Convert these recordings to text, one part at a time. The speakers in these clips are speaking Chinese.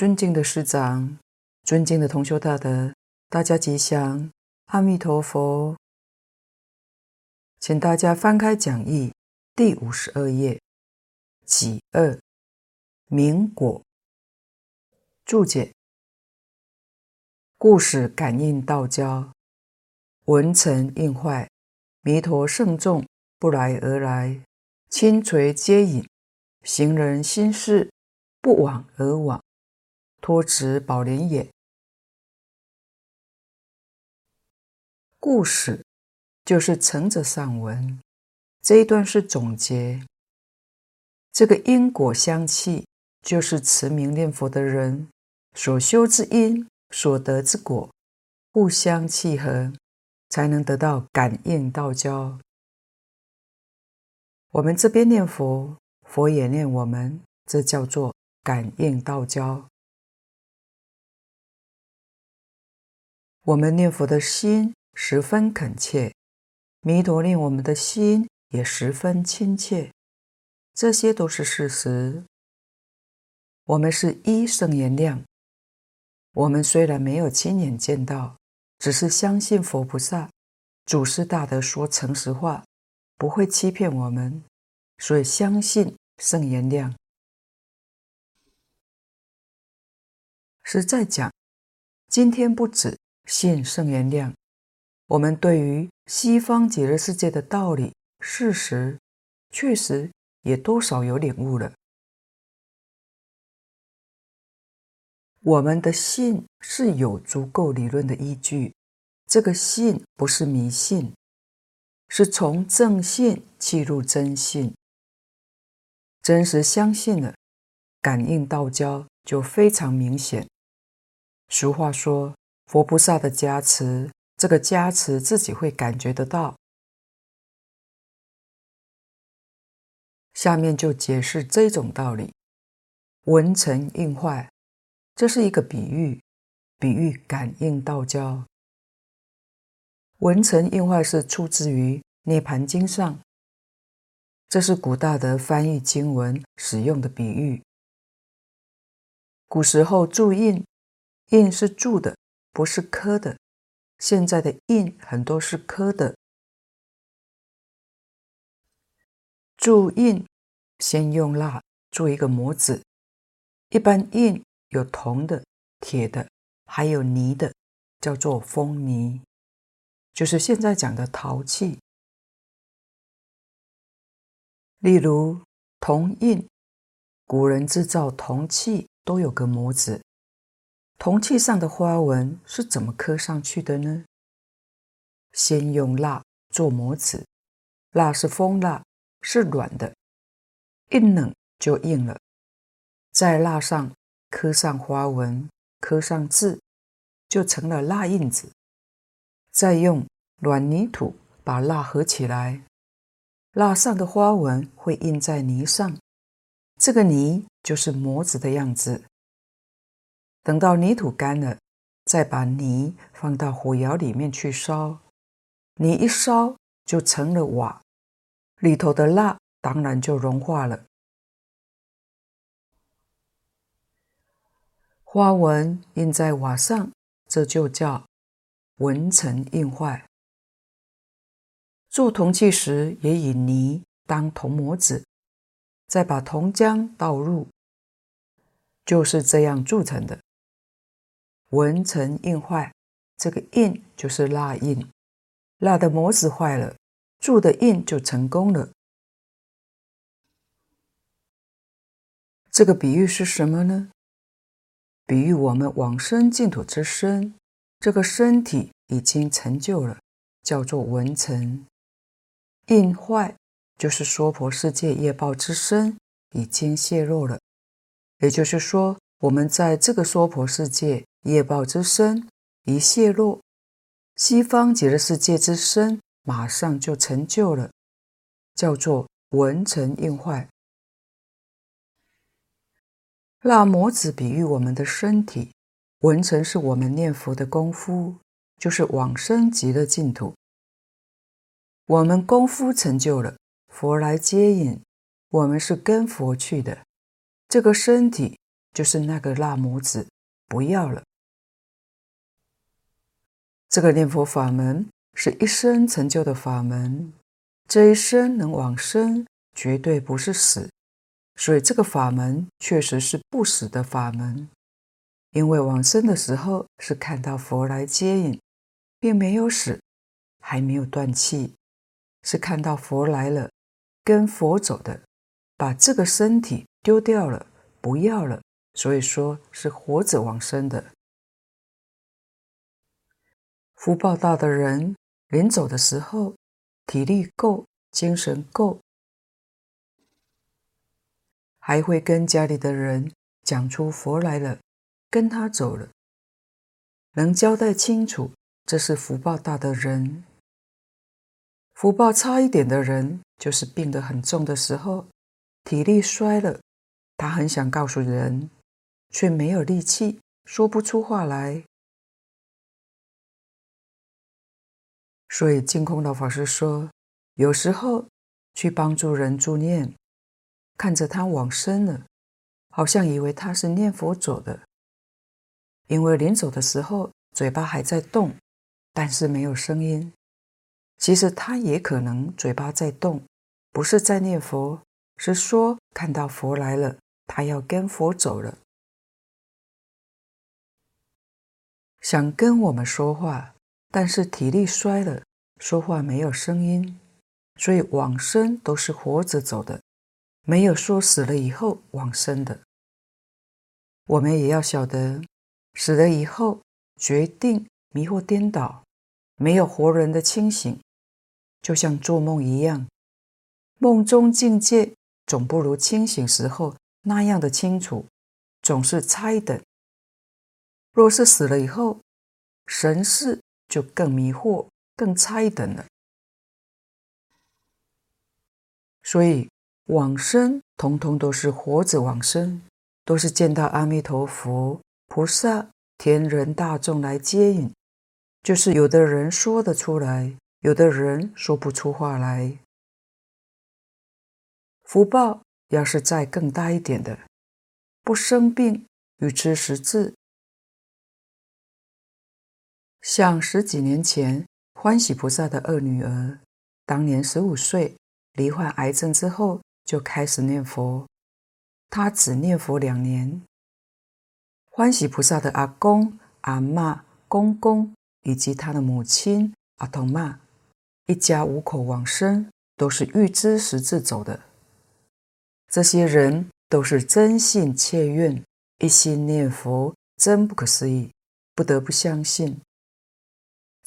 尊敬的师长，尊敬的同修大德，大家吉祥，阿弥陀佛。请大家翻开讲义第五十二页，己二明果注解。故使感应道交，文成应坏，弥陀圣众不来而来，轻垂接引，行人心事不往而往，托执宝莲也。故事就是承着上文，这一段是总结。这个因果相契，就是持名念佛的人所修之因。所得之果互相契合，才能得到感应道交。我们这边念佛，佛也念我们，这叫做感应道交。我们念佛的心十分恳切，弥陀令我们的心也十分亲切，这些都是事实。我们是一圣言量。我们虽然没有亲眼见到，只是相信佛菩萨、祖师大德说诚实话，不会欺骗我们，所以相信圣言量。实在讲，今天不止信圣言量，我们对于西方极乐世界的道理、事实，确实也多少有领悟了。我们的信是有足够理论的依据，这个信不是迷信，是从正信契入真信，真实相信了，感应道交就非常明显。俗话说，佛菩萨的加持，这个加持自己会感觉得到。下面就解释这种道理：文成应坏。这是一个比喻，比喻感应道交。文成应坏是出自于《涅槃经》上，这是古大德翻译经文使用的比喻。古时候注印，印是铸的，不是刻的。现在的印很多是刻的。注印先用蜡做一个模子，一般印。有铜的、铁的，还有泥的，叫做封泥，就是现在讲的陶器。例如铜印，古人制造铜器都有个模子，铜器上的花纹是怎么刻上去的呢？先用蜡做模子，蜡是蜂蜡，是软的，一冷就硬了，在蜡上。刻上花纹，刻上字，就成了蜡印子。再用软泥土把蜡合起来，蜡上的花纹会印在泥上，这个泥就是模子的样子。等到泥土干了，再把泥放到火窑里面去烧，泥一烧就成了瓦，里头的蜡当然就融化了。花纹印在瓦上，这就叫闻成应坏。铸铜器时，也以泥当铜模子，再把铜浆倒入，就是这样铸成的。文成印坏，这个印就是蜡印，蜡的模子坏了，铸的印就成功了。这个比喻是什么呢？比喻我们往生净土之身，这个身体已经成就了，叫做文成。印坏就是娑婆世界业报之身已经泄露了，也就是说，我们在这个娑婆世界业报之身一泄露，西方极乐世界之身马上就成就了，叫做文成应坏。蜡模子比喻我们的身体，文成是我们念佛的功夫，就是往生极乐净土。我们功夫成就了，佛来接引，我们是跟佛去的。这个身体就是那个辣拇指，不要了。这个念佛法门是一生成就的法门，这一生能往生，绝对不是死，所以这个法门确实是不死的法门。因为往生的时候是看到佛来接引，并没有死，还没有断气，是看到佛来了，跟佛走的，把这个身体丢掉了，不要了，所以说是活着往生的。福报大的人临走的时候，体力够，精神够，还会跟家里的人讲出佛来了。跟他走了，能交代清楚，这是福报大的人。福报差一点的人，就是病得很重的时候，体力衰了，他很想告诉人，却没有力气，说不出话来。所以净空老法师说，有时候去帮助人助念，看着他往生了，好像以为他是念佛走的。因为临走的时候，嘴巴还在动，但是没有声音。其实他也可能嘴巴在动，不是在念佛，是说看到佛来了，他要跟佛走了，想跟我们说话，但是体力衰了，说话没有声音。所以往生都是活着走的，没有说死了以后往生的。我们也要晓得。死了以后，决定迷惑颠倒，没有活人的清醒，就像做梦一样。梦中境界总不如清醒时候那样的清楚，总是差一等。若是死了以后，神识就更迷惑，更差一等了。所以往生，通通都是活着往生，都是见到阿弥陀佛。菩萨、天人大众来接引，就是有的人说得出来，有的人说不出话来。福报要是再更大一点的，不生病，预知时至。像十几年前，欢喜菩萨的二女儿，当年十五岁，罹患癌症之后，就开始念佛。她只念佛两年。欢喜菩萨的阿公、阿嬷、公公以及他的母亲阿童妈，一家五口往生，都是预知时至走的。这些人都是真信切愿，一心念佛，真不可思议，不得不相信。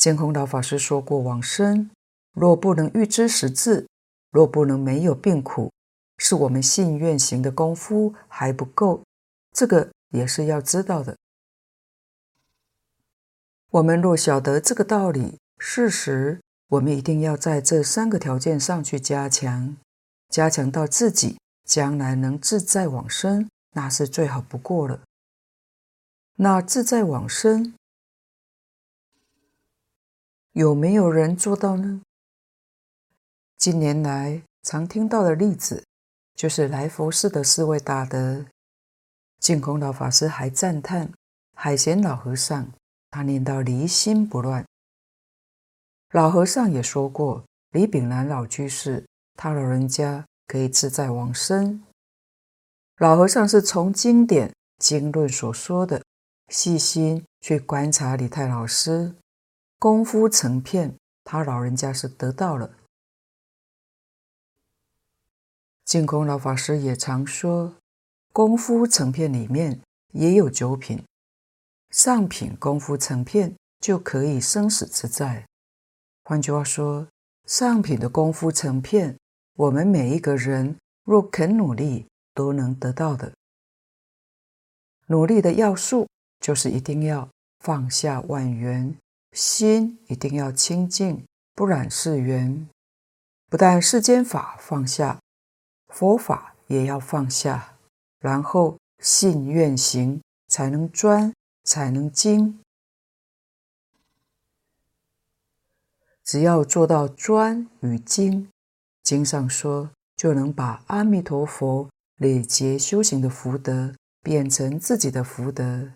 净空老法师说过，往生若不能预知时至，若不能没有病苦，是我们信愿行的功夫还不够。这个。也是要知道的。我们若晓得这个道理，事实我们一定要在这三个条件上去加强，加强到自己将来能自在往生，那是最好不过了。那自在往生，有没有人做到呢？近年来常听到的例子，就是来佛寺的四位大德。净空老法师还赞叹海贤老和尚，他念到离心不乱。老和尚也说过，李炳南老居士，他老人家可以自在往生。老和尚是从经典经论所说的，细心去观察李太老师，功夫成片，他老人家是得到了。净空老法师也常说。功夫成片里面也有九品，上品功夫成片就可以生死自在。换句话说，上品的功夫成片，我们每一个人若肯努力，都能得到的。努力的要素就是一定要放下万缘，心一定要清净，不染世缘。不但世间法放下，佛法也要放下。然后信愿行，才能专，才能精。只要做到专与精，经上说就能把阿弥陀佛累劫修行的福德变成自己的福德。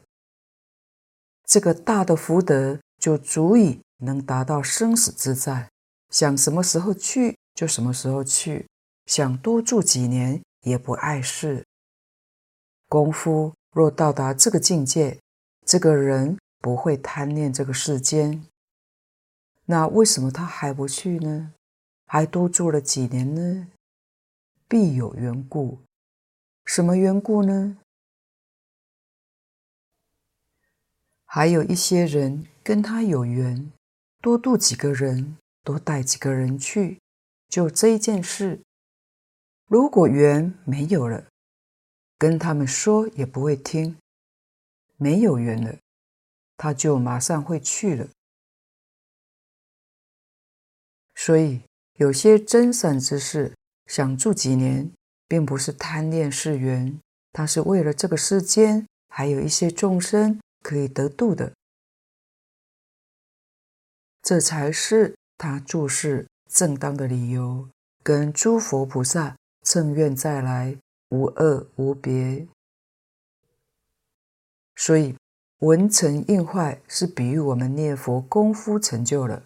这个大的福德就足以能达到生死自在，想什么时候去就什么时候去，想多住几年也不碍事。功夫若到达这个境界，这个人不会贪恋这个世间。那为什么他还不去呢？还多住了几年呢？必有缘故。什么缘故呢？还有一些人跟他有缘，多度几个人，多带几个人去，就这一件事。如果缘没有了，跟他们说也不会听。没有缘了，他就马上会去了。所以。有些真善之事想住几年，并不是贪恋世缘，他是为了这个世间还有一些众生可以得度的，这才是他注释正当的理由，跟诸佛菩萨乘愿再来无二无别。所以文成印坏是比喻我们念佛功夫成就了，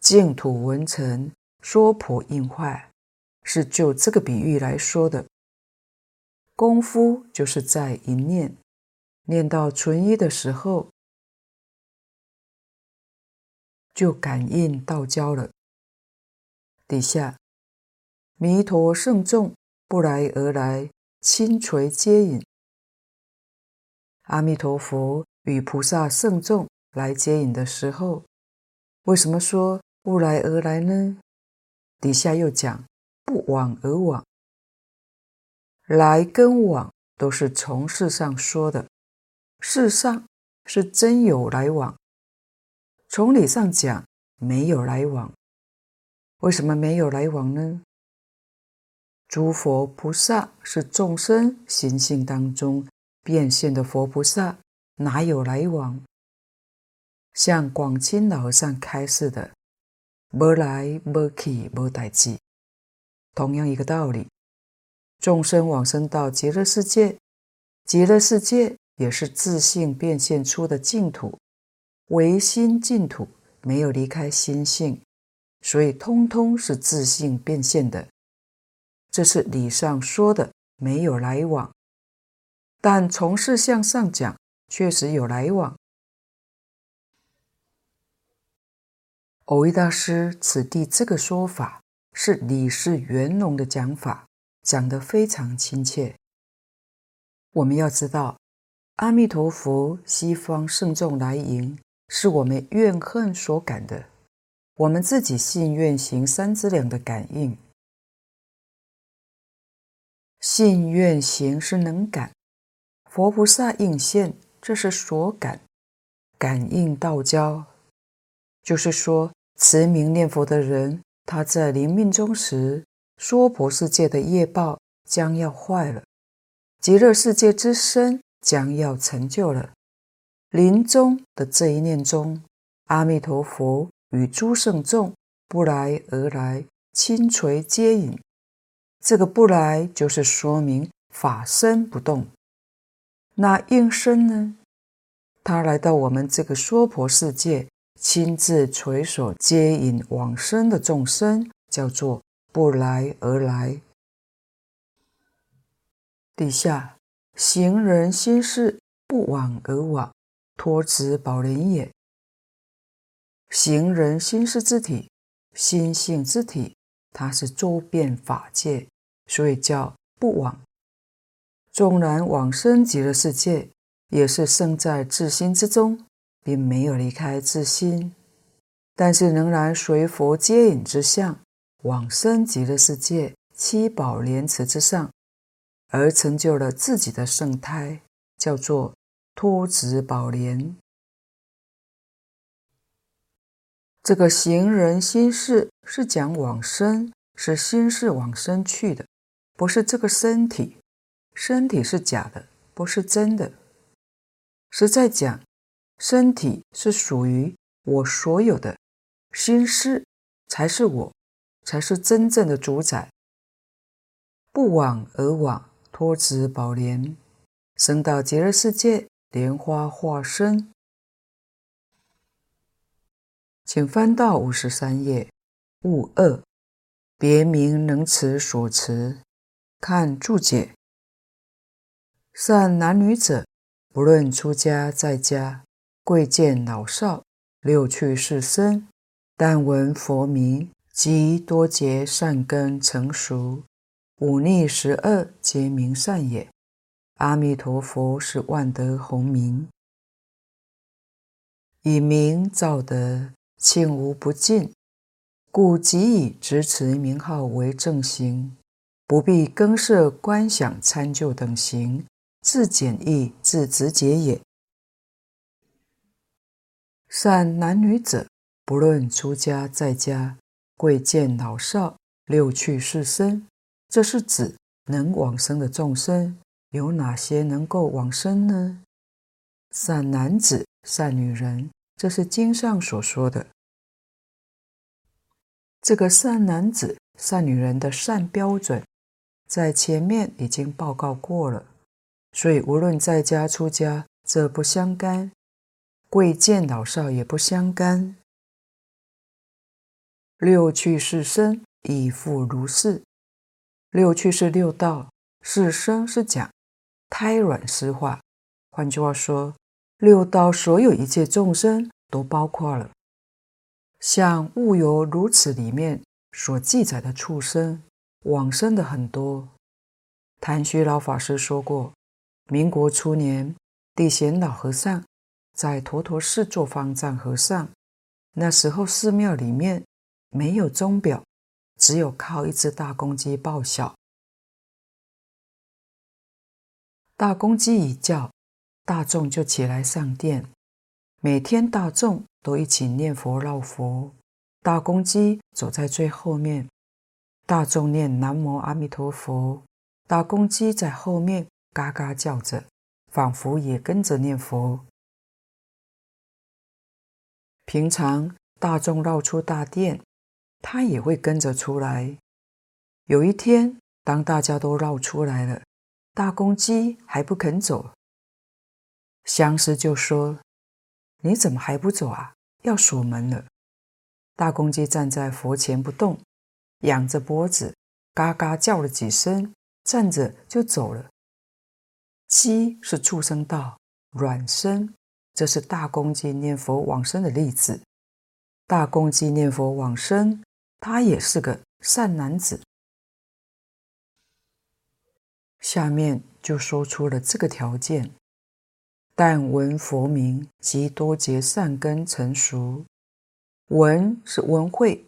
净土文成。说婆印坏是就这个比喻来说的。功夫就是在一念，念到纯一的时候，就感应道交了。底下，弥陀圣众不来而来，轻垂接引。阿弥陀佛与菩萨圣众来接引的时候，为什么说不来而来呢？底下又讲不往而往，来跟往都是从事上说的，事上是真有来往。从理上讲没有来往，为什么没有来往呢？诸佛菩萨是众生心性当中变现的佛菩萨，哪有来往？像广清老和尚开示的。没来没去没代志，同样一个道理。众生往生到极乐世界，极乐世界也是自性变现出的净土，唯心净土，没有离开心性，所以通通是自性变现的。这是理上说的没有来往，但从事相上讲，确实有来往。蕅益大师此地这个说法是理事圆融的讲法，讲得非常亲切。我们要知道，阿弥陀佛西方圣众来迎，是我们怨恨所感的，我们自己信愿行三资粮的感应。信愿行是能感，佛菩萨应现，这是所感，感应道交，就是说。持名念佛的人，他在临命终时，娑婆世界的业报将要坏了，极乐世界之身将要成就了。临终的这一念中，阿弥陀佛与诸圣众不来而来，亲垂接引。这个不来就是说明法身不动。那应身呢？他来到我们这个娑婆世界。亲自垂手接引往生的众生，叫做不来而来。底下行人心事不往而往，托植宝莲也。行人心事之体，心性之体，它是周遍法界，所以叫不往。纵然往生极乐世界，也是生在自心之中。并没有离开自心，但是仍然随佛接引之相往生极乐世界七宝莲池之上，而成就了自己的圣胎，叫做托植宝莲。这个行人心事是讲往生，是心事往生去的，不是这个身体，身体是假的，不是真的。实在讲。身体是属于我所有的，心事才是我，才是真正的主宰。不往而往，托植宝莲，生到极乐世界莲花化身。请翻到五十三页，物二，别名能持所持。看注解，善男女者，不论出家在家，贵贱老少，六趣四生，但闻佛名，即多结善根成熟，五逆十恶皆名善也。阿弥陀佛是万德洪名，以名造德，庆无不尽，故即以执持名号为正行。不必更设观想参究等行，自简易自直接也。善男女者，不论出家在家，贵贱老少，六趣四生，这是指能往生的众生有哪些能够往生呢？善男子、善女人，这是经上所说的。这个善男子、善女人的善标准。在前面已经报告过了，所以无论在家出家，这不相干；贵贱老少也不相干。六趣是生亦复如是。六趣是六道，是生是讲胎卵湿化。换句话说，六道所有一切众生都包括了。像《物有如此》里面所记载的畜生。往生的很多。昙虚老法师说过，民国初年，地贤老和尚在头陀寺做方丈和尚。那时候寺庙里面没有钟表，只有靠一只大公鸡报晓。大公鸡一叫，大众就起来上殿。每天大众都一起念佛绕佛，大公鸡走在最后面。大众念南无阿弥陀佛，大公鸡在后面嘎嘎叫着，仿佛也跟着念佛。平常大众绕出大殿，它也会跟着出来。有一天，当大家都绕出来了，大公鸡还不肯走，相师就说：“你怎么还不走啊？要锁门了。”大公鸡站在佛前不动。仰着脖子，嘎嘎叫了几声，站着就走了。鸡是畜生道，卵生，这是大公鸡念佛往生的例子。大公鸡念佛往生，他也是个善男子。下面就说出了这个条件：但闻佛名，即多结善根成熟。闻是闻会。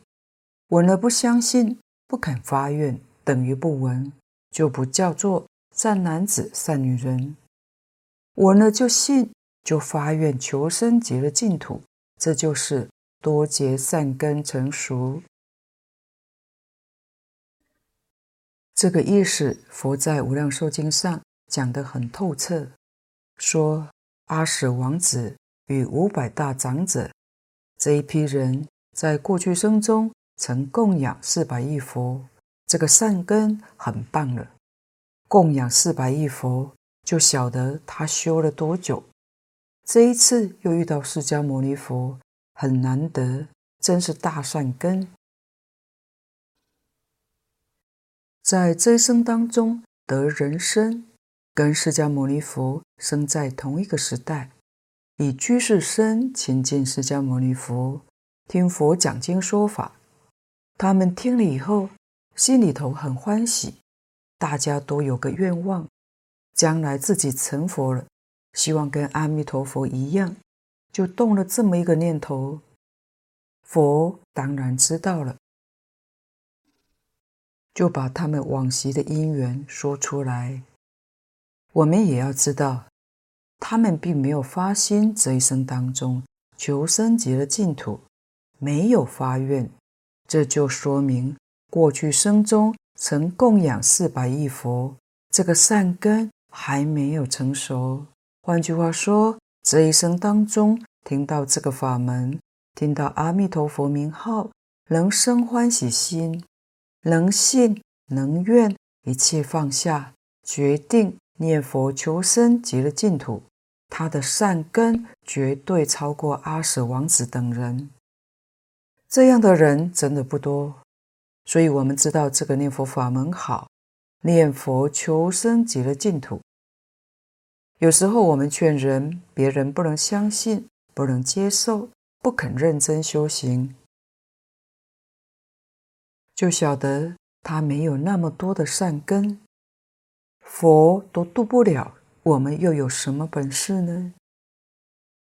闻了不相信，不肯发愿，等于不闻，就不叫做善男子、善女人。闻了就信，就发愿求生极乐净土，这就是多结善根成熟。这个意思，佛在《无量寿经》上讲得很透彻，说阿史王子与五百大长者这一批人在过去生中。曾供养四百亿佛，这个善根很棒了。供养四百亿佛，就晓得他修了多久。这一次又遇到释迦牟尼佛，很难得，真是大善根。在这一生当中得人身，跟释迦牟尼佛生在同一个时代，以居士身亲近释迦牟尼佛，听佛讲经说法。他们听了以后，心里头很欢喜，大家都有个愿望，将来自己成佛了，希望跟阿弥陀佛一样，就动了这么一个念头。佛当然知道了，就把他们往昔的因缘说出来。我们也要知道，他们并没有发心这一生当中求生极乐净土，没有发愿。这就说明过去生中曾供养四百亿佛，这个善根还没有成熟。换句话说，这一生当中听到这个法门，听到阿弥陀佛名号，能生欢喜心，能信能愿，一切放下，决定念佛求生极乐净土，他的善根绝对超过阿舍王子等人。这样的人真的不多，所以我们知道这个念佛法门好，念佛求生极乐净土。有时候我们劝人，别人不能相信，不能接受，不肯认真修行，就晓得他没有那么多的善根，佛都渡不了，我们又有什么本事呢？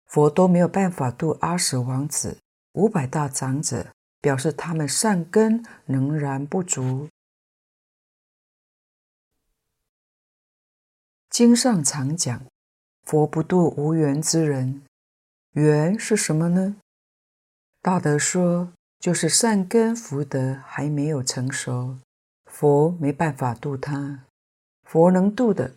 佛都没有办法度阿舍王子。五百大长者表示，他们善根仍然不足。经上常讲，佛不度无缘之人。缘是什么呢？大德说，就是善根福德还没有成熟，佛没办法度他。佛能度的，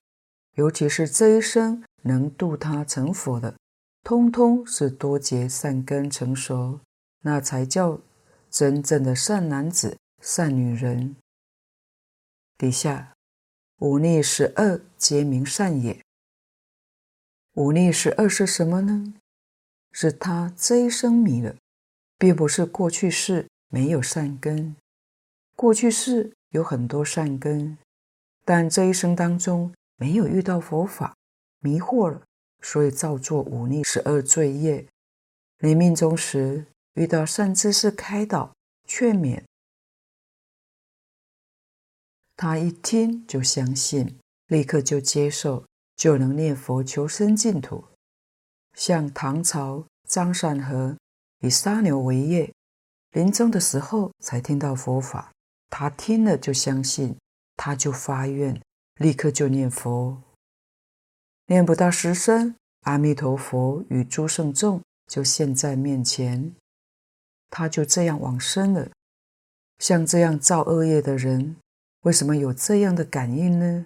尤其是这一生能度他成佛的，通通是多劫善根成熟。那才叫真正的善男子、善女人。底下五逆十恶皆名善也。五逆十恶是什么呢？是他这一生迷了，并不是过去世没有善根，过去世有很多善根，但这一生当中没有遇到佛法，迷惑了，所以造作五逆十二罪业。临命终时。遇到善知识开导劝勉，他一听就相信，立刻就接受，就能念佛求生净土。像唐朝张善和以杀牛为业，临终的时候才听到佛法，他听了就相信，他就发愿，立刻就念佛。念不到十声，阿弥陀佛与诸圣众就现在面前。他就这样往生了。像这样造恶业的人，为什么有这样的感应呢？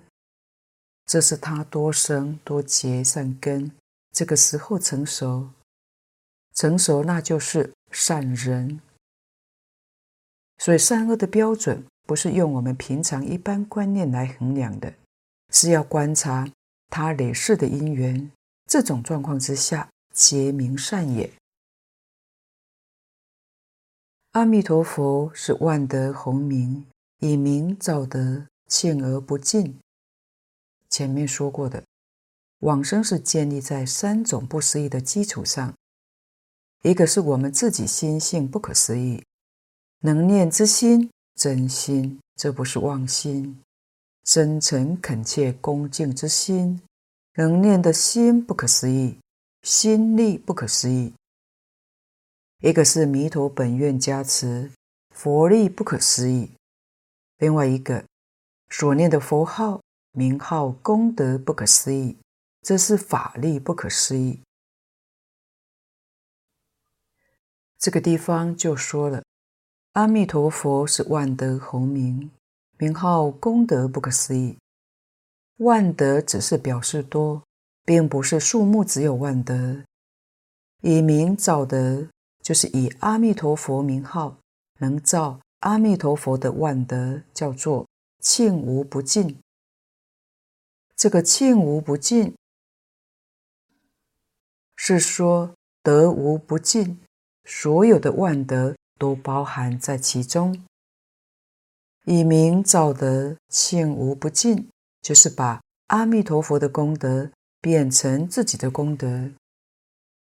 这是他多生多劫善根，这个时候成熟，成熟那就是善人。所以善恶的标准不是用我们平常一般观念来衡量的，是要观察他累世的因缘。这种状况之下，皆名善也。阿弥陀佛是万德洪名，以名造德，庆而不尽。前面说过的，往生是建立在三种不思议的基础上，一个是我们自己心性不可思议，能念之心真心，这不是妄心；真诚恳切恭敬之心，能念的心不可思议，心力不可思议。一个是弥陀本愿加持，佛力不可思议；另外一个所念的佛号、名号、功德不可思议，这是法力不可思议。这个地方就说了，阿弥陀佛是万德洪名，名号功德不可思议。万德只是表示多，并不是数目只有万德，以名造德。就是以阿弥陀佛名号能造阿弥陀佛的万德，叫做罄无不尽。这个罄无不尽，是说德无不尽，所有的万德都包含在其中。以名造德，罄无不尽，就是把阿弥陀佛的功德变成自己的功德。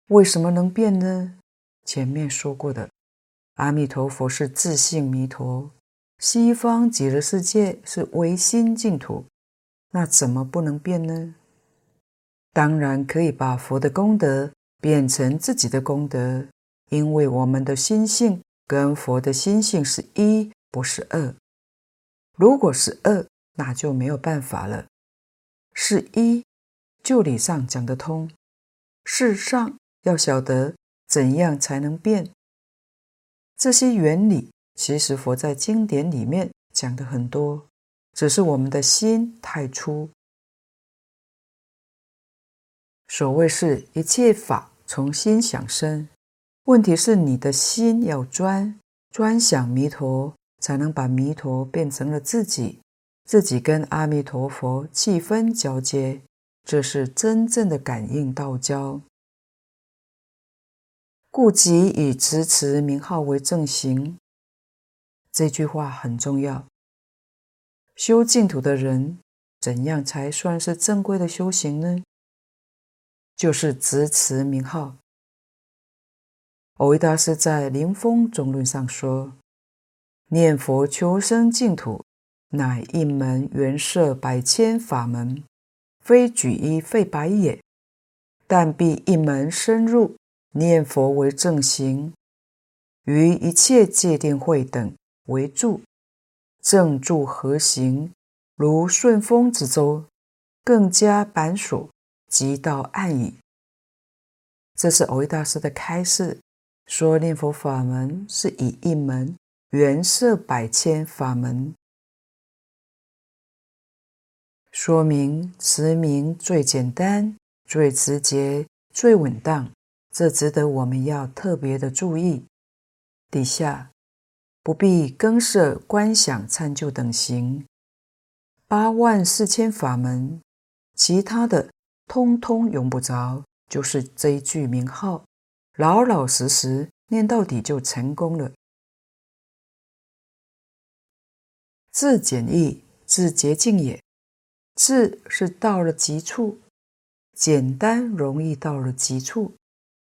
为什么能变呢？前面说过的，阿弥陀佛是自性弥陀，西方极乐世界是唯心净土，那怎么不能变呢？当然可以把佛的功德变成自己的功德，因为我们的心性跟佛的心性是一，不是二。如果是二，那就没有办法了。是一，就理上讲得通，事上要晓得。怎样才能变？这些原理其实佛在经典里面讲的很多，只是我们的心太粗。所谓是一切法从心想生，问题是你的心要专，专想弥陀，才能把弥陀变成了自己，自己跟阿弥陀佛气氛交接，这是真正的感应道交。故即以执持名号为正行。这句话很重要。修净土的人，怎样才算是正规的修行呢？就是执持名号。蕅益大师在《临风中论》上说：“念佛求生净土。”乃一门圆摄百千法门，非举一废百也。但必一门深入，念佛为正行，于一切戒定慧等为助，正助合行，如顺风之舟，更加板索，即到岸矣。这是蕅益大师的开示，说念佛法门是以一门圆摄百千法门。说明持名最简单、最直接、最稳当，这值得我们要特别的注意。底下不必更设观想、参究等行，八万四千法门，其他的通通用不着，就是这一句名号，老老实实念到底就成功了。自简易，自洁净也。自是到了极处，简单容易到了极处，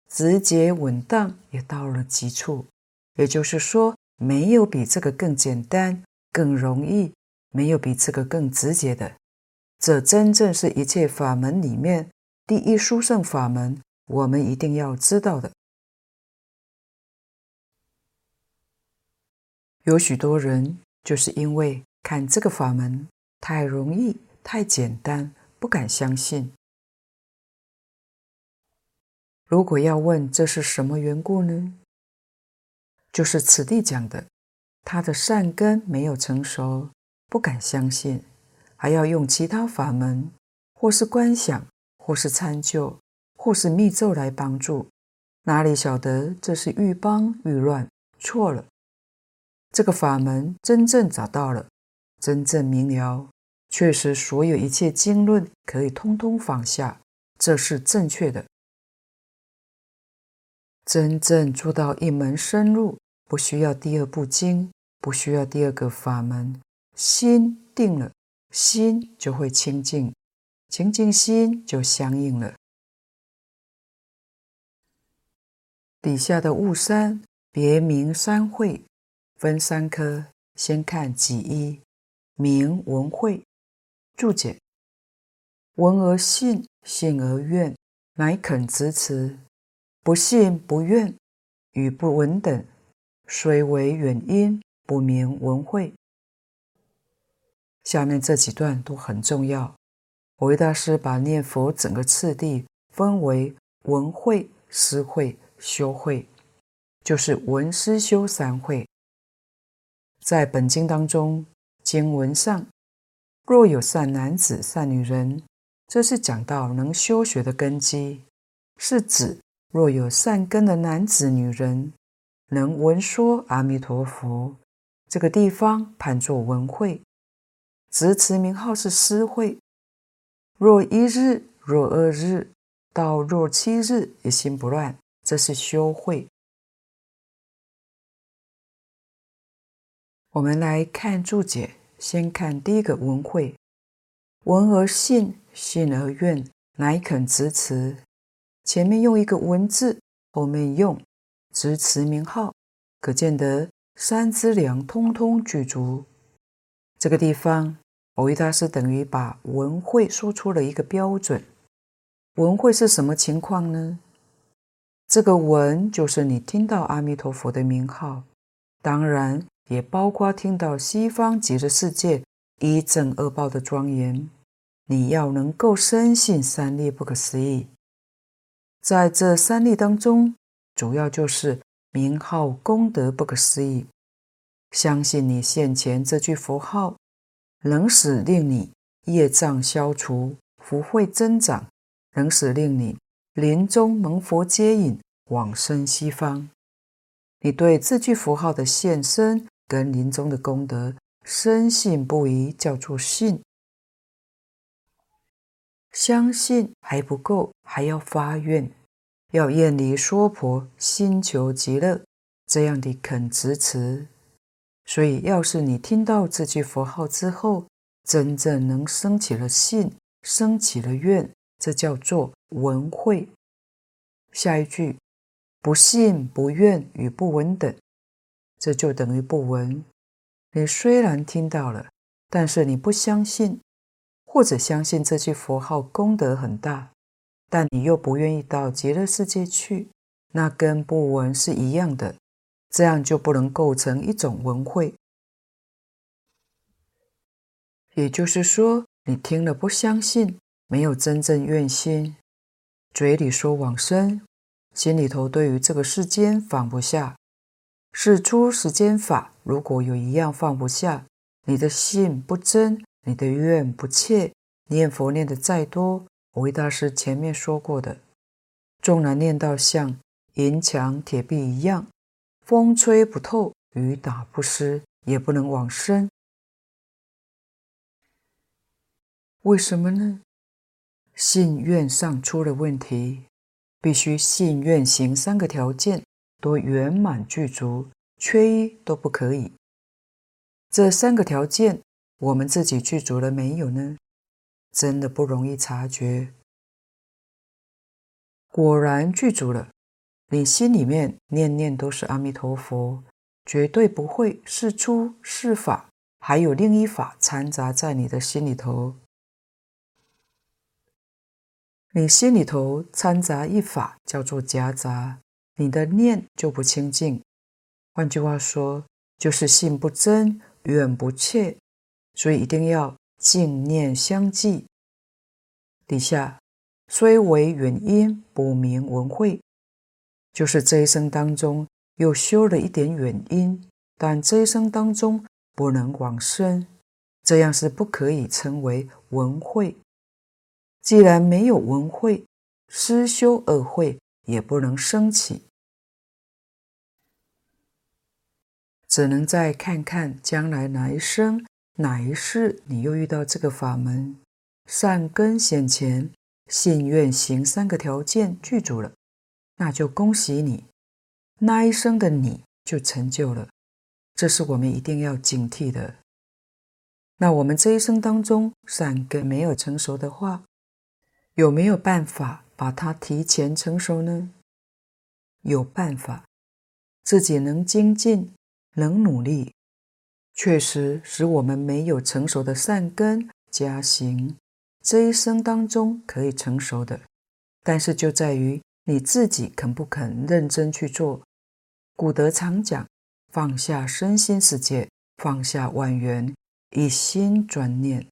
直接稳当也到了极处。也就是说，没有比这个更简单、更容易，没有比这个更直接的。这真正是一切法门里面第一殊胜法门，我们一定要知道的。有许多人就是因为看这个法门太容易。太简单，不敢相信。如果要问这是什么缘故呢？就是此地讲的，他的善根没有成熟，不敢相信，还要用其他法门，或是观想，或是参究，或是密咒来帮助。哪里晓得这是愈帮愈乱，错了。这个法门真正找到了，真正明了。确实，所有一切经论可以通通放下，这是正确的。真正做到一门深入，不需要第二部经，不需要第二个法门，心定了，心就会清净，清净心就相应了。底下的雾山别名山会，分三科，先看己一，名闻会。注解：闻而信，信而愿，乃肯执持；不信不愿，与不闻等，虽为远因，不名闻会。下面这几段都很重要。维大师把念佛整个次第分为闻会、思会、修会，就是闻思修三会。在本经当中，经文上。若有善男子、善女人，这是讲到能修学的根基，是指若有善根的男子、女人，能闻说阿弥陀佛，这个地方判作闻会。执持名号是思会。若一日、若二日，到若七日，一心不乱，这是修会。我们来看注解。先看第一个文会，闻而信，信而愿，乃肯执持。前面用一个闻字，后面用执持名号，可见得三资粮通通具足。这个地方，蕅益大师等于把文会说出了一个标准。文会是什么情况呢？这个闻就是你听到阿弥陀佛的名号，当然。也包括听到西方极乐世界一正二报的庄严，你要能够深信三利不可思议。在这三利当中，主要就是名号功德不可思议。相信你现前这句佛号，能使令你业障消除，福慧增长，能使令你临终蒙佛接引，往生西方。你对这句佛号的现身。跟临终的功德深信不疑叫做信。相信还不够，还要发愿，要远离娑婆，心求极乐，这样的肯执持。所以，要是你听到这句佛号之后，真正能生起了信，生起了愿，这叫做闻会。下一句，不信、不愿与不闻等，这就等于不闻。你虽然听到了，但是你不相信。或者相信这句佛号功德很大，但你又不愿意到极乐世界去，那跟不闻是一样的，这样就不能构成一种闻会。也就是说，你听了不相信，没有真正愿心，嘴里说往生，心里头对于这个世间放不下，是出世间法，如果有一样放不下，你的信不真。你的愿不切，念佛念得再多，蕅益大师前面说过的，纵然念到像银墙铁壁一样，风吹不透，雨打不湿，也不能往生。为什么呢？信愿上出了问题，必须信愿行三个条件都圆满具足，缺一都不可以。这三个条件。我们自己具足了没有呢？真的不容易察觉。果然具足了，你心里面念念都是阿弥陀佛，绝对不会是出是法，还有另一法掺杂在你的心里头。你心里头掺杂一法，叫做夹杂，你的念就不清净。换句话说，就是信不真，愿不切。所以一定要净念相继。底下虽为远因，不明文会，就是这一生当中又修了一点远因，但这一生当中不能往生，这样是不可以称为文会。既然没有文会，失修恶会也不能生起，只能再看看将来哪一生。哪一世你又遇到这个法门，善根显前，信愿行三个条件具足了，那就恭喜你，那一生的你就成就了。这是我们一定要警惕的。那我们这一生当中善根没有成熟的话，有没有办法把它提前成熟呢？有办法，自己能精进，能努力。确实使我们没有成熟的善根加行，这一生当中可以成熟的，但是就在于你自己肯不肯认真去做。古德常讲，放下身心世界，放下万缘，一心专念，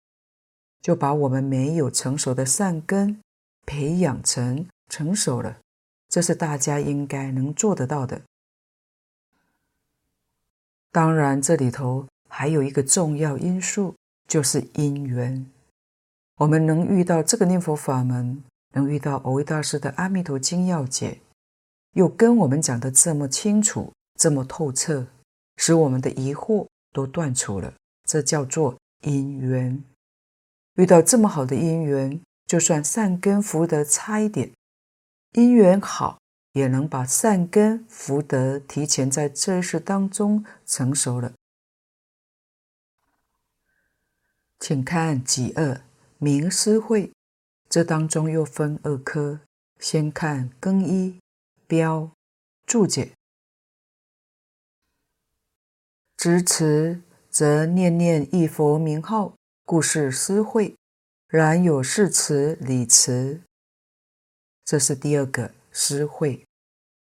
就把我们没有成熟的善根培养成成熟了。这是大家应该能做得到的。当然，这里头。还有一个重要因素，就是因缘。我们能遇到这个念佛法门，能遇到蕅益大师的《阿弥陀经要解》，又跟我们讲得这么清楚、这么透彻，使我们的疑惑都断除了。这叫做因缘。遇到这么好的因缘，就算善根福德差一点，因缘好，也能把善根福德提前在这一世当中成熟了。请看己二名施会，这当中又分二科。先看更一标注解，执持则念念一佛名号，故是施会。然有事持理持，这是第二个施会。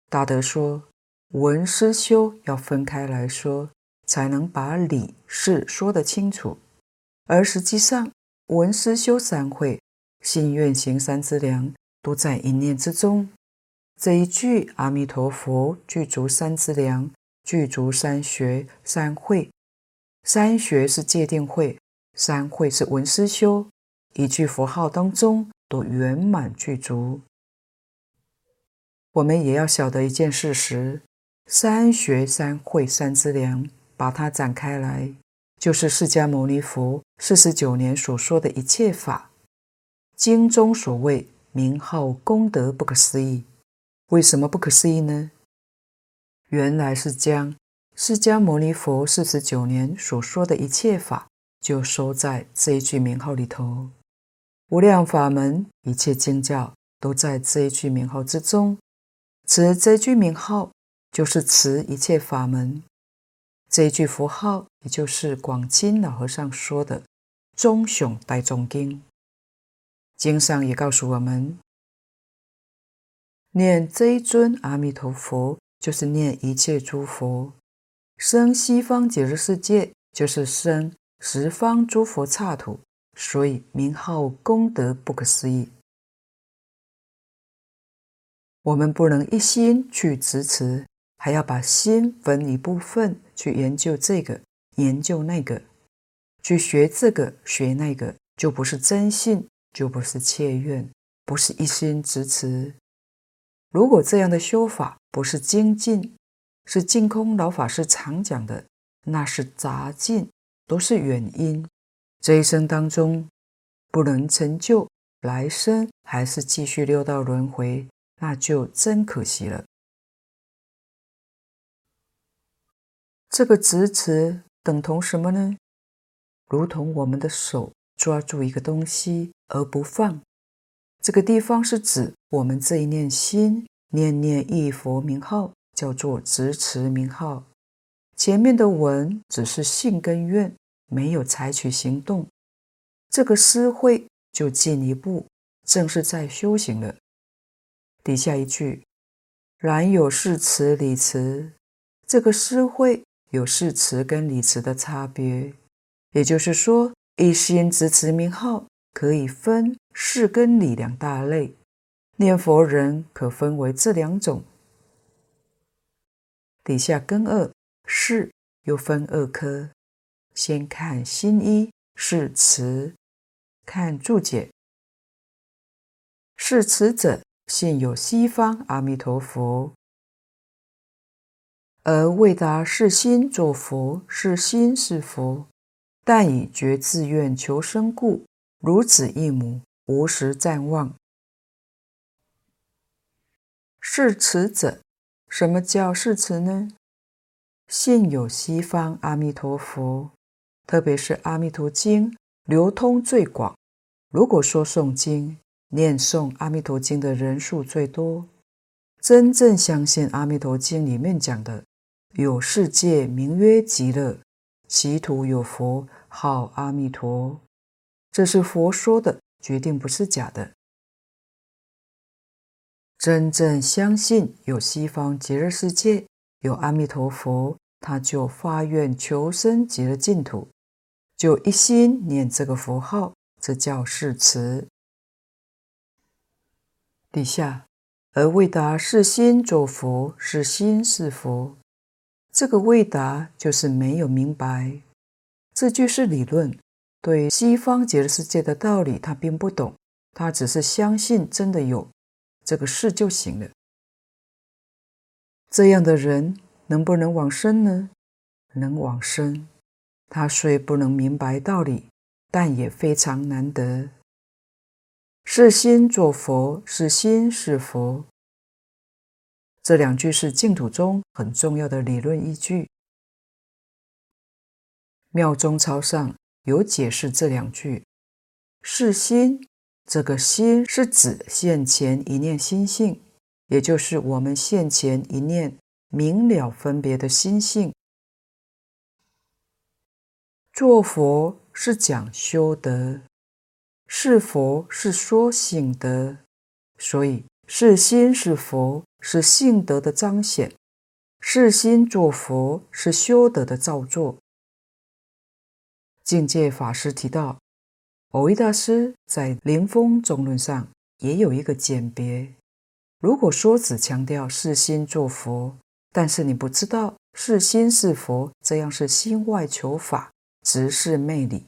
大德说，闻思修要分开来说，才能把理事说得清楚。而实际上，闻思修三会，信愿行三资粮，都在一念之中。这一句阿弥陀佛具足三资粮，具足三学三会。三学是戒定慧，三会是闻思修。一句佛号当中都圆满具足。我们也要晓得一件事实：三学三会三资粮，把它展开来。就是释迦牟尼佛四十九年所说的一切法。经中所谓名号功德不可思议，为什么不可思议呢？原来是将释迦牟尼佛四十九年所说的一切法，就收在这一句名号里头。无量法门，一切经教都在这一句名号之中。持这句名号，就是持一切法门。这一句佛号，也就是广钦老和尚说的《中雄大众经》。经上也告诉我们，念这一尊阿弥陀佛，就是念一切诸佛；生西方极乐世界，就是生十方诸佛刹土。所以名号功德不可思议。我们不能一心去执持，还要把心分一部分去研究这个、研究那个，去学这个、学那个，就不是真信，就不是切愿，不是一心执持。如果这样的修法不是精进，是净空老法师常讲的，那是杂进，都是远因。这一生当中不能成就，来生还是继续六道轮回。那就真可惜了。这个执持等同什么呢？如同我们的手抓住一个东西而不放，这个地方是指我们这一念心念念一佛名号，叫做执持名号。前面的文只是信跟愿，没有采取行动，这个思会就进一步，正是在修行了。底下一句，然有事词理词，这个诗会有事词跟理词的差别。也就是说，一心执持名号可以分事跟理两大类，念佛人可分为这两种。底下根二事又分二科，先看心一是词，看注解，是词者。信有西方阿弥陀佛，而为达是心作佛，是心是佛，但以觉自愿求生故，如子忆母，无时暂忘。事持者，什么叫事持呢？信有西方阿弥陀佛，特别是《阿弥陀经》流通最广。如果说诵经，念诵《阿弥陀经》的人数最多，真正相信《阿弥陀经》里面讲的有世界名曰极乐，其土有佛号阿弥陀，这是佛说的，决定不是假的。真正相信有西方极乐世界，有阿弥陀佛，他就发愿求生极乐净土，就一心念这个佛号，这叫誓词。底下，而未达是心作佛，是心是佛。这个未达就是没有明白，这句是理论，对西方极乐世界的道理他并不懂，他只是相信真的有这个事就行了。这样的人能不能往生呢？能往生。他虽不能明白道理，但也非常难得。是心作佛，是心是佛。这两句是净土中很重要的理论依据。妙中抄上有解释这两句。是心，这个心是指现前一念心性，也就是我们现前一念明了分别的心性。做佛是讲修德。是佛是说性德，所以是心是佛是性德的彰显，是心作佛是修德的造作。境界法师提到，蕅益大师在《临风中论》上也有一个简别。如果说只强调是心作佛，但是你不知道是心是佛，这样是心外求法，直视昧理。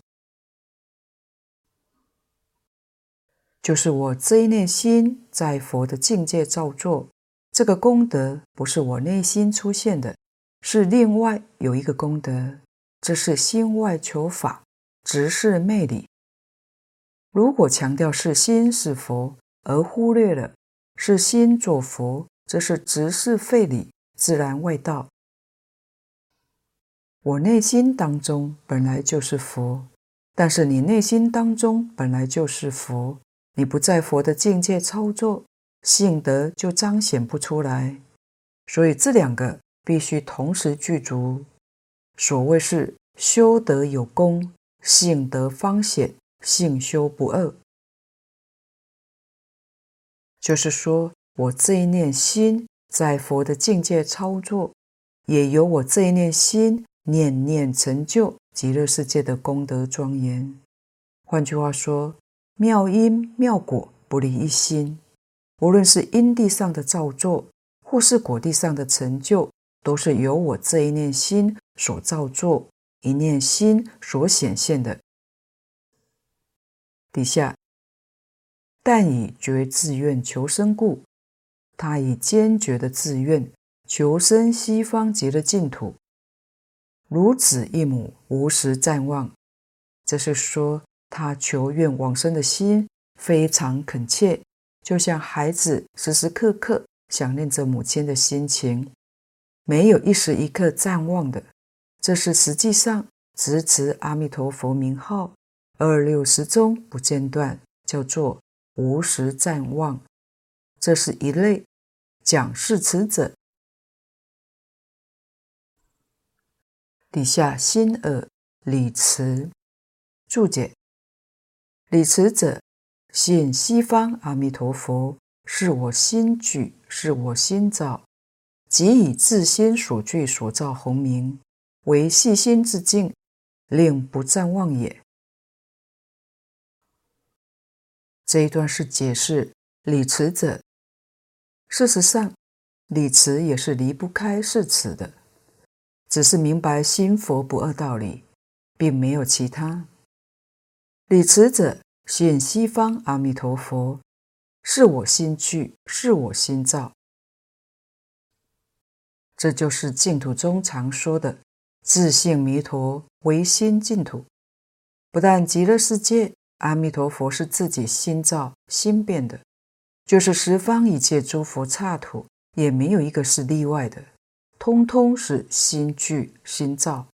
就是我这一念心在佛的境界造作，这个功德不是我内心出现的，是另外有一个功德。这是心外求法，直是昧理。如果强调是心是佛，而忽略了是心作佛，这是直是废理，自然外道。我内心当中本来就是佛，但是你内心当中本来就是佛，你不在佛的境界操作，性德就彰显不出来。所以这两个必须同时具足。所谓是修德有功，性德方显。性修不二，就是说我这一念心在佛的境界操作，也由我这一念心念念成就极乐世界的功德庄严。换句话说，妙因妙果不离一心，无论是因地上的造作，或是果地上的成就，都是由我这一念心所造作，一念心所显现的。底下，但以决志愿求生故，他以坚决的志愿求生西方极乐净土，如子一母无时暂忘。这是说他求愿往生的心非常恳切，就像孩子时时刻刻想念着母亲的心情，没有一时一刻暂忘的。这是实际上直持阿弥陀佛名号。二六时中不间断，叫做无时暂忘。这是一类讲誓词者。底下心耳礼词注解：礼辞者，信西方阿弥陀佛是我心具，是我心造，即以自心所具所造洪名，为细心之境，令不暂忘也。这一段是解释礼辞者。事实上，礼辞也是离不开誓词的，只是明白心佛不二道理，并没有其他。礼辞者显西方阿弥陀佛，是我心具，是我心造。这就是净土中常说的自性弥陀唯心净土，不但极乐世界。阿弥陀佛是自己心造、心变的，就是十方一切诸佛刹土，也没有一个是例外的，通通是心具、心造。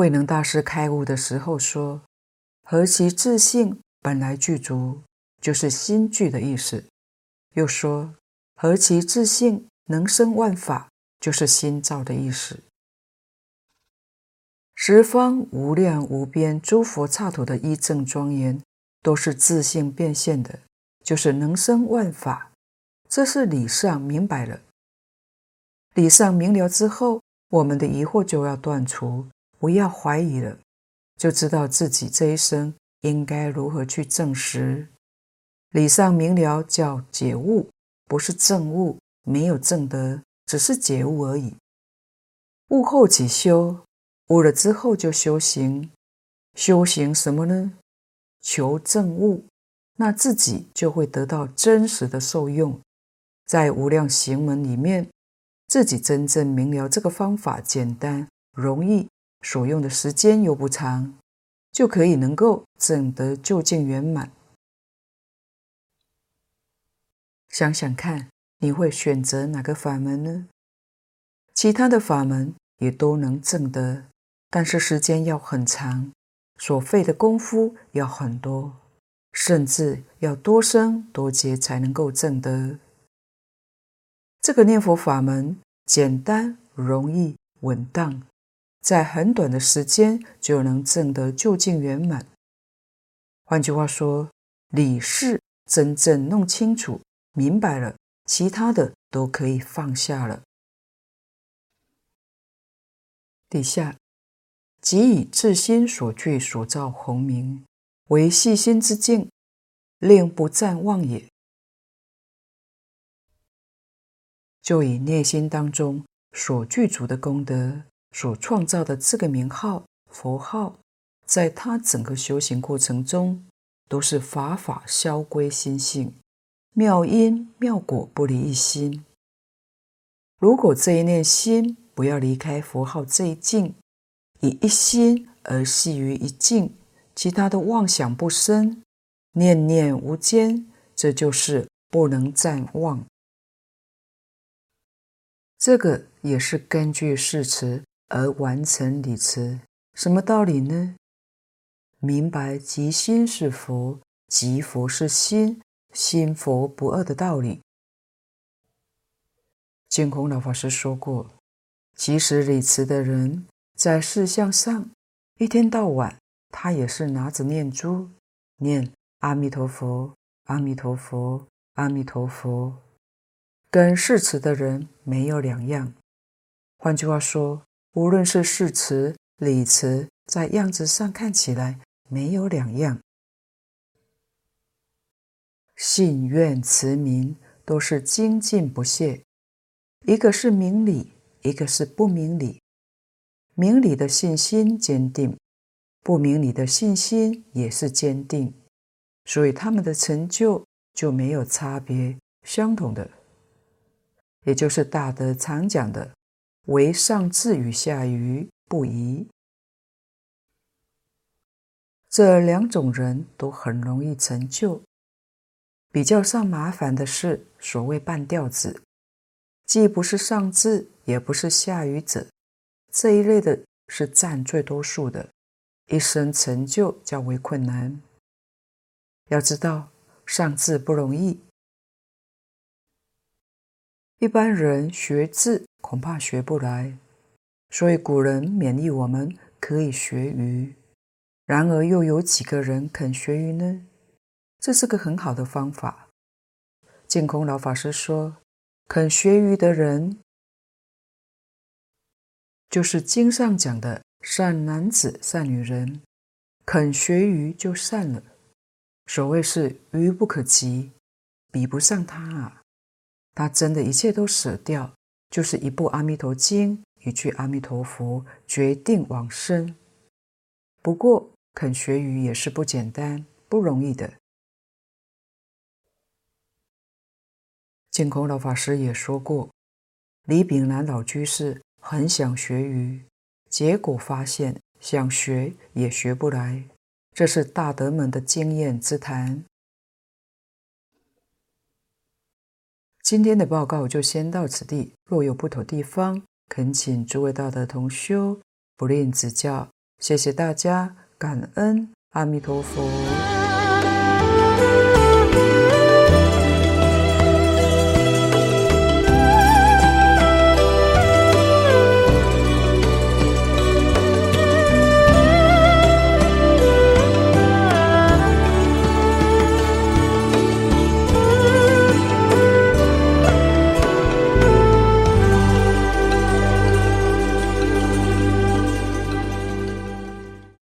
慧能大师开悟的时候说：“何其自性本来具足，就是心具的意思。”又说：“何其自性能生万法，就是心造的意思。”十方无量无边诸佛刹土的依正庄严，都是自性变现的，就是能生万法。这是理上明白了，理上明了之后，我们的疑惑就要断除，不要怀疑了，就知道自己这一生应该如何去证实。理上明了叫解悟，不是证悟，没有证得，只是解悟而已。悟后起修。悟了之后就修行，修行什么呢？求证悟，那自己就会得到真实的受用。在无量行门里面，自己真正明了这个方法简单容易，所用的时间又不长，就可以能够证得究竟圆满。想想看，你会选择哪个法门呢？其他的法门也都能证得。但是时间要很长，所费的功夫要很多，甚至要多生多劫才能够证得。这个念佛法门简单、容易、稳当，在很短的时间就能证得究竟圆满。换句话说，理事真正弄清楚、明白了，其他的都可以放下了。底下。即以自心所具所造宏名，为细心之境，令不暂忘也。就以内心当中所具足的功德，所创造的这个名号、佛号，在他整个修行过程中，都是法法消归心性，妙因妙果不离一心。如果这一念心不要离开佛号这一境，以一心而系于一境，其他的妄想不生，念念无间，这就是不能暂忘。这个也是根据事实而完成理持，什么道理呢？明白即心是佛，即佛是心，心佛不二的道理。净空老法师说过，即使理慈的人在事相上，一天到晚他也是拿着念珠，念阿弥陀佛，阿弥陀佛，阿弥陀佛。跟誓词的人没有两样。换句话说，无论是誓词、理词，在样子上看起来没有两样。信愿持名都是精进不懈，一个是明理，一个是不明理。明理的信心坚定，不明理的信心也是坚定，所以他们的成就就没有差别，相同的。也就是大德常讲的“唯上智与下愚不移”，这两种人都很容易成就。比较上麻烦的是所谓半吊子，既不是上智，也不是下愚者，这一类的是占最多数的，一生成就较为困难。要知道，上智不容易。一般人学智恐怕学不来，所以古人勉励我们可以学愚。然而又有几个人肯学愚呢？这是个很好的方法。净空老法师说，肯学愚的人，就是经上讲的善男子、善女人，肯学愚就善了。所谓是愚不可及，比不上他啊。他真的一切都舍掉，就是一部《阿弥陀经》，一句阿弥陀佛，决定往生。不过肯学语也是不简单、不容易的。净空老法师也说过，李炳南老居士很想学语，结果发现想学也学不来，这是大德们的经验之谈。今天的报告就先到此地，若有不妥地方，恳请诸位道德同修不吝指教。谢谢大家，感恩阿弥陀佛。